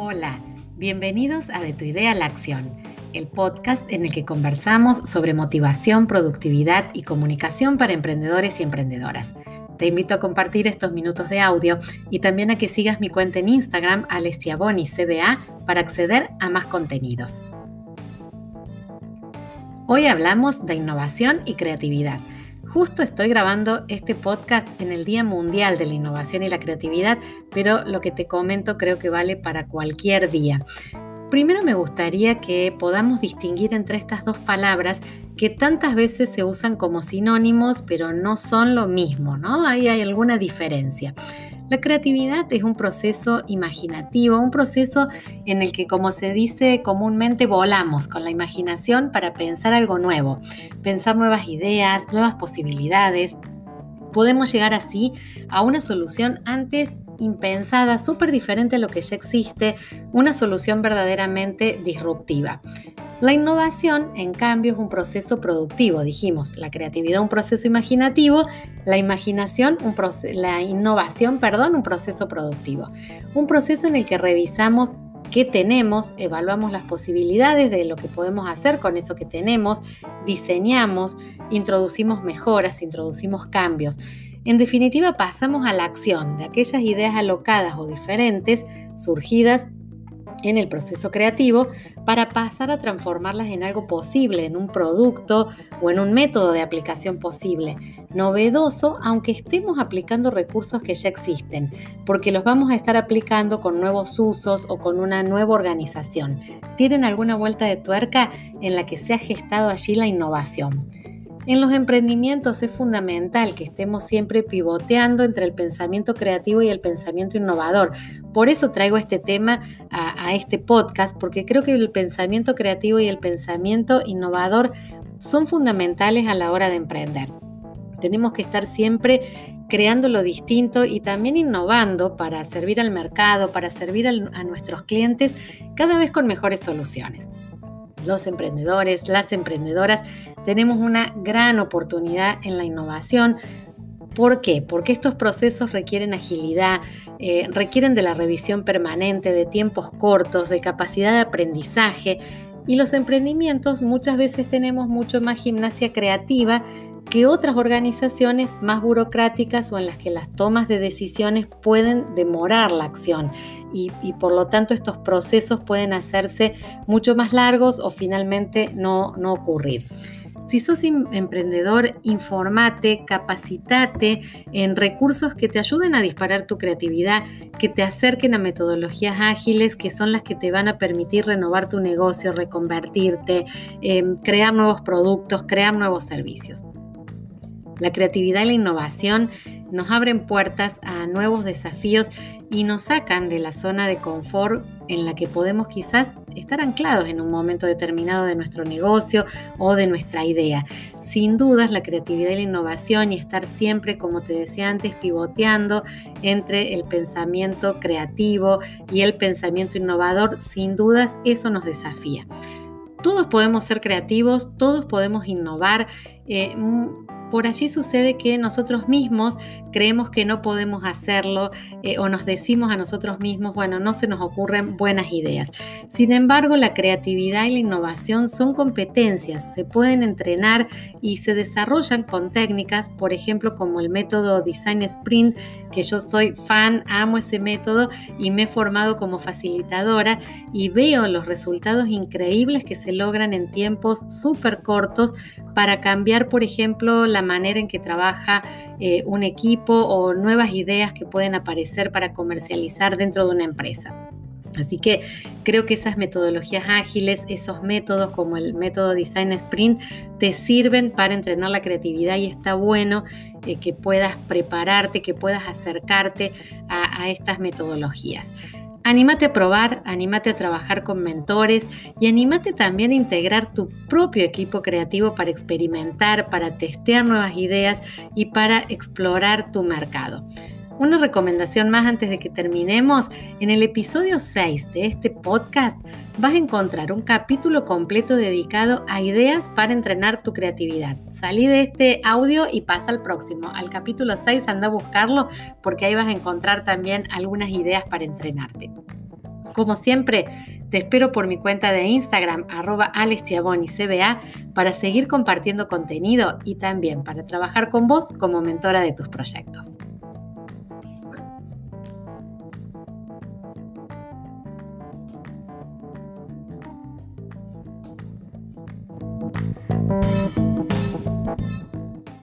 Hola, bienvenidos a De tu idea a la acción, el podcast en el que conversamos sobre motivación, productividad y comunicación para emprendedores y emprendedoras. Te invito a compartir estos minutos de audio y también a que sigas mi cuenta en Instagram, CBA, para acceder a más contenidos. Hoy hablamos de innovación y creatividad. Justo estoy grabando este podcast en el Día Mundial de la Innovación y la Creatividad, pero lo que te comento creo que vale para cualquier día. Primero me gustaría que podamos distinguir entre estas dos palabras que tantas veces se usan como sinónimos, pero no son lo mismo, ¿no? Ahí hay alguna diferencia. La creatividad es un proceso imaginativo, un proceso en el que, como se dice comúnmente, volamos con la imaginación para pensar algo nuevo, pensar nuevas ideas, nuevas posibilidades. Podemos llegar así a una solución antes impensada, súper diferente a lo que ya existe, una solución verdaderamente disruptiva. La innovación, en cambio, es un proceso productivo, dijimos, la creatividad un proceso imaginativo, la imaginación, un la innovación, perdón, un proceso productivo. Un proceso en el que revisamos qué tenemos, evaluamos las posibilidades de lo que podemos hacer con eso que tenemos, diseñamos, introducimos mejoras, introducimos cambios. En definitiva, pasamos a la acción de aquellas ideas alocadas o diferentes surgidas en el proceso creativo para pasar a transformarlas en algo posible, en un producto o en un método de aplicación posible, novedoso, aunque estemos aplicando recursos que ya existen, porque los vamos a estar aplicando con nuevos usos o con una nueva organización. ¿Tienen alguna vuelta de tuerca en la que se ha gestado allí la innovación? En los emprendimientos es fundamental que estemos siempre pivoteando entre el pensamiento creativo y el pensamiento innovador. Por eso traigo este tema a, este podcast, porque creo que el pensamiento creativo y el pensamiento innovador son fundamentales a la hora de emprender. Tenemos que estar siempre creando lo distinto y también innovando para servir al mercado, para servir a nuestros clientes cada vez con mejores soluciones los emprendedores, las emprendedoras, tenemos una gran oportunidad en la innovación. ¿Por qué? Porque estos procesos requieren agilidad, eh, requieren de la revisión permanente, de tiempos cortos, de capacidad de aprendizaje y los emprendimientos muchas veces tenemos mucho más gimnasia creativa que otras organizaciones más burocráticas o en las que las tomas de decisiones pueden demorar la acción y, por lo tanto estos procesos pueden hacerse mucho más largos o finalmente no, no ocurrir. Si sos emprendedor, informate, capacitate en recursos que te ayuden a disparar tu creatividad, que te acerquen a metodologías ágiles que son las que te van a permitir renovar tu negocio, reconvertirte, em, crear nuevos productos, crear nuevos servicios. La creatividad y la innovación nos abren puertas a nuevos desafíos y nos sacan de la zona de confort en la que podemos quizás estar anclados en un momento determinado de nuestro negocio o de nuestra idea. Sin dudas, la creatividad y la innovación y estar siempre, como te decía antes, pivoteando entre el pensamiento creativo y el pensamiento innovador, sin dudas eso nos desafía. Todos podemos ser creativos, todos podemos innovar. Eh, por allí sucede que nosotros mismos creemos que no podemos hacerlo eh, o nos decimos a nosotros mismos, bueno, no se nos ocurren buenas ideas. Sin embargo, la creatividad y la innovación son competencias, se pueden entrenar y se desarrollan con técnicas, por ejemplo, como el método Design Sprint, que yo soy fan, amo ese método y me he formado como facilitadora y veo los resultados increíbles que se logran en tiempos súper cortos para cambiar, por ejemplo, la manera en que trabaja eh, un equipo o nuevas ideas que pueden aparecer para comercializar dentro de una empresa. Así que creo que esas metodologías ágiles, esos métodos como el método Design Sprint, te sirven para entrenar la creatividad y está bueno eh, que puedas prepararte, que puedas acercarte a estas metodologías. Anímate a probar, anímate a trabajar con mentores y anímate también a integrar tu propio equipo creativo para experimentar, para testear nuevas ideas y para explorar tu mercado. Una recomendación más antes de que terminemos. En el episodio 6 de este podcast vas a encontrar un capítulo completo dedicado a ideas para entrenar tu creatividad. Salí de este audio y pasa al próximo. Al capítulo 6 anda a buscarlo porque ahí vas a encontrar también algunas ideas para entrenarte. Como siempre, te espero por mi cuenta de Instagram, arroba CBA, para seguir compartiendo contenido y también para trabajar con vos como mentora de tus proyectos.